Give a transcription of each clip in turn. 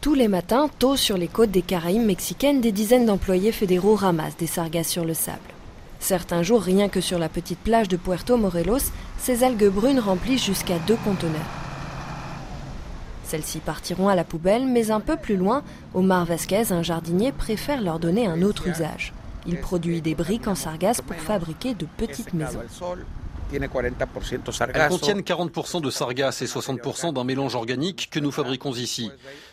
Tous les matins, tôt sur les côtes des Caraïbes mexicaines, des dizaines d'employés fédéraux ramassent des sargasses sur le sable. Certains jours, rien que sur la petite plage de Puerto Morelos, ces algues brunes remplissent jusqu'à deux conteneurs. Celles-ci partiront à la poubelle, mais un peu plus loin, Omar Vasquez, un jardinier, préfère leur donner un autre usage. Il produit des briques en sargasse pour fabriquer de petites maisons. Elles contiennent 40% de sargasse et 60% d'un mélange organique que nous fabriquons ici.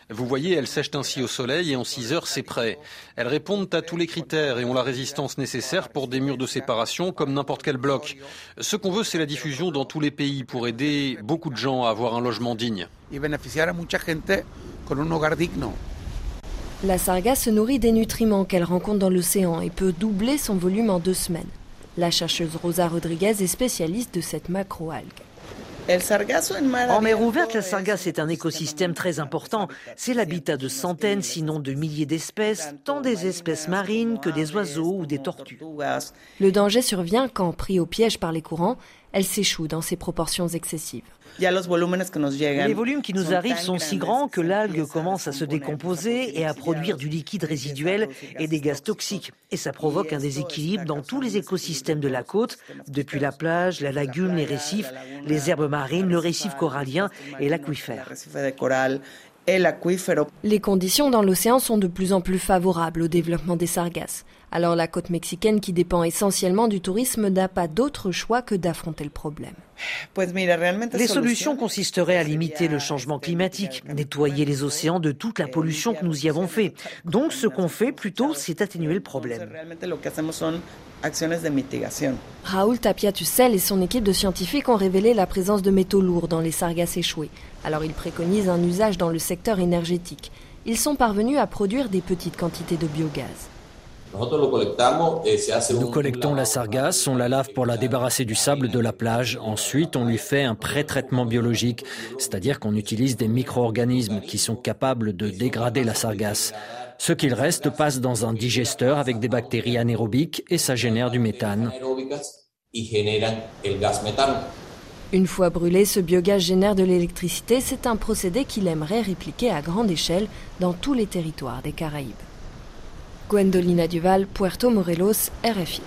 Vous voyez, elles sèchent ainsi au soleil et en 6 heures, c'est prêt. Elles répondent à tous les critères et ont la résistance nécessaire pour des murs de séparation comme n'importe quel bloc. Ce qu'on veut, c'est la diffusion dans tous les pays pour aider beaucoup de gens à avoir un logement digne. La sargasse se nourrit des nutriments qu'elle rencontre dans l'océan et peut doubler son volume en deux semaines. La chercheuse Rosa Rodriguez est spécialiste de cette macroalgue. En mer ouverte, la sargasse est un écosystème très important. C'est l'habitat de centaines, sinon de milliers d'espèces, tant des espèces marines que des oiseaux ou des tortues. Le danger survient quand, pris au piège par les courants, elle s'échoue dans ses proportions excessives. Les volumes qui nous arrivent sont si grands que l'algue commence à se décomposer et à produire du liquide résiduel et des gaz toxiques. Et ça provoque un déséquilibre dans tous les écosystèmes de la côte, depuis la plage, la lagune, les récifs, les herbes marines, le récif corallien et l'aquifère. Les conditions dans l'océan sont de plus en plus favorables au développement des sargasses. Alors la côte mexicaine, qui dépend essentiellement du tourisme, n'a pas d'autre choix que d'affronter le problème. Les solutions consisteraient à limiter le changement climatique, nettoyer les océans de toute la pollution que nous y avons fait. Donc ce qu'on fait plutôt, c'est atténuer le problème. Raoul Tapia-Tussel et son équipe de scientifiques ont révélé la présence de métaux lourds dans les sargasses échouées. Alors ils préconisent un usage dans le secteur énergétique. Ils sont parvenus à produire des petites quantités de biogaz. Nous collectons la sargasse, on la lave pour la débarrasser du sable de la plage. Ensuite, on lui fait un pré-traitement biologique, c'est-à-dire qu'on utilise des micro-organismes qui sont capables de dégrader la sargasse. Ce qu'il reste passe dans un digesteur avec des bactéries anaérobiques et ça génère du méthane. Une fois brûlé, ce biogaz génère de l'électricité. C'est un procédé qu'il aimerait répliquer à grande échelle dans tous les territoires des Caraïbes. Gwendolina Duval, Puerto Morelos, RFI.